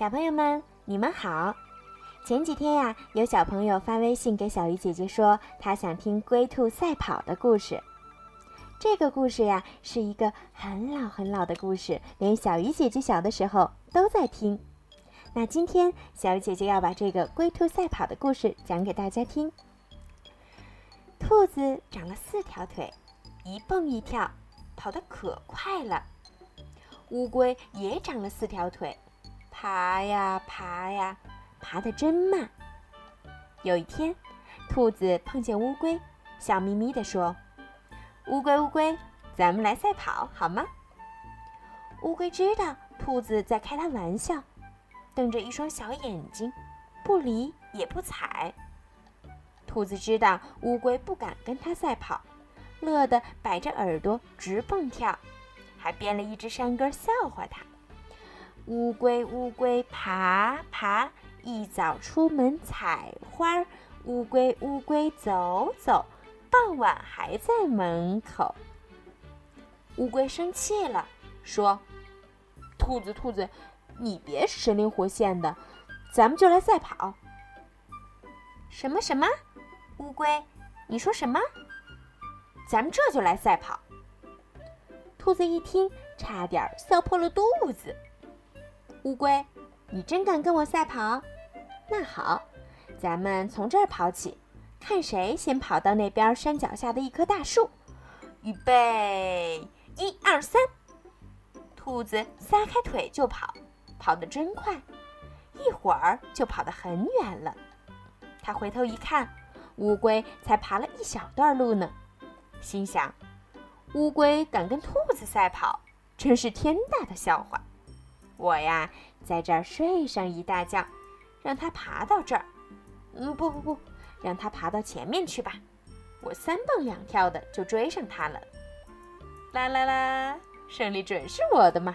小朋友们，你们好！前几天呀，有小朋友发微信给小鱼姐姐说，他想听龟兔赛跑的故事。这个故事呀，是一个很老很老的故事，连小鱼姐姐小的时候都在听。那今天，小鱼姐姐要把这个龟兔赛跑的故事讲给大家听。兔子长了四条腿，一蹦一跳，跑得可快了。乌龟也长了四条腿。爬呀爬呀，爬得真慢。有一天，兔子碰见乌龟，笑眯眯地说：“乌龟，乌龟，咱们来赛跑好吗？”乌龟知道兔子在开它玩笑，瞪着一双小眼睛，不理也不睬。兔子知道乌龟不敢跟它赛跑，乐得摆着耳朵直蹦跳，还编了一支山歌笑话它。乌龟，乌龟，爬爬，一早出门采花。乌龟，乌龟，走走，傍晚还在门口。乌龟生气了，说：“兔子，兔子，你别神灵活现的，咱们就来赛跑。”什么什么？乌龟，你说什么？咱们这就来赛跑。兔子一听，差点笑破了肚子。乌龟，你真敢跟我赛跑？那好，咱们从这儿跑起，看谁先跑到那边山脚下的一棵大树。预备，一二三！兔子撒开腿就跑，跑得真快，一会儿就跑得很远了。他回头一看，乌龟才爬了一小段路呢，心想：乌龟敢跟兔子赛跑，真是天大的笑话。我呀，在这儿睡上一大觉，让它爬到这儿。嗯，不不不，让它爬到前面去吧。我三蹦两跳的就追上它了。啦啦啦，胜利准是我的嘛！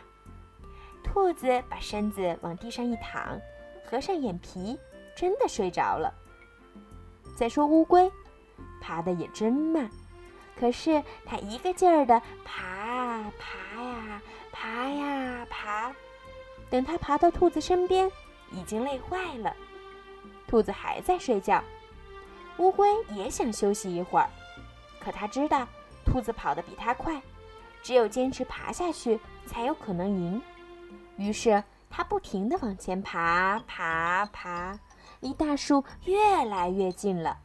兔子把身子往地上一躺，合上眼皮，真的睡着了。再说乌龟，爬的也真慢，可是它一个劲儿的爬爬呀，爬呀爬。等它爬到兔子身边，已经累坏了。兔子还在睡觉，乌龟也想休息一会儿，可它知道兔子跑得比它快，只有坚持爬下去才有可能赢。于是它不停地往前爬，爬爬，离大树越来越近了，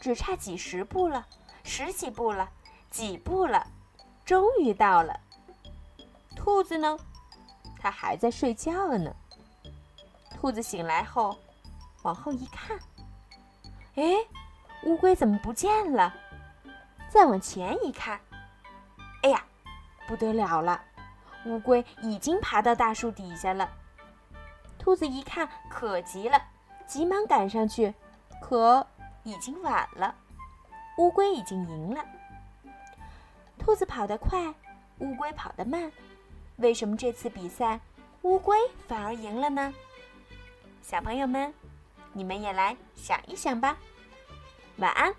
只差几十步了，十几步了，几步了，终于到了。兔子呢？它还在睡觉呢。兔子醒来后，往后一看，哎，乌龟怎么不见了？再往前一看，哎呀，不得了了，乌龟已经爬到大树底下了。兔子一看，可急了，急忙赶上去，可已经晚了，乌龟已经赢了。兔子跑得快，乌龟跑得慢。为什么这次比赛乌龟反而赢了呢？小朋友们，你们也来想一想吧。晚安。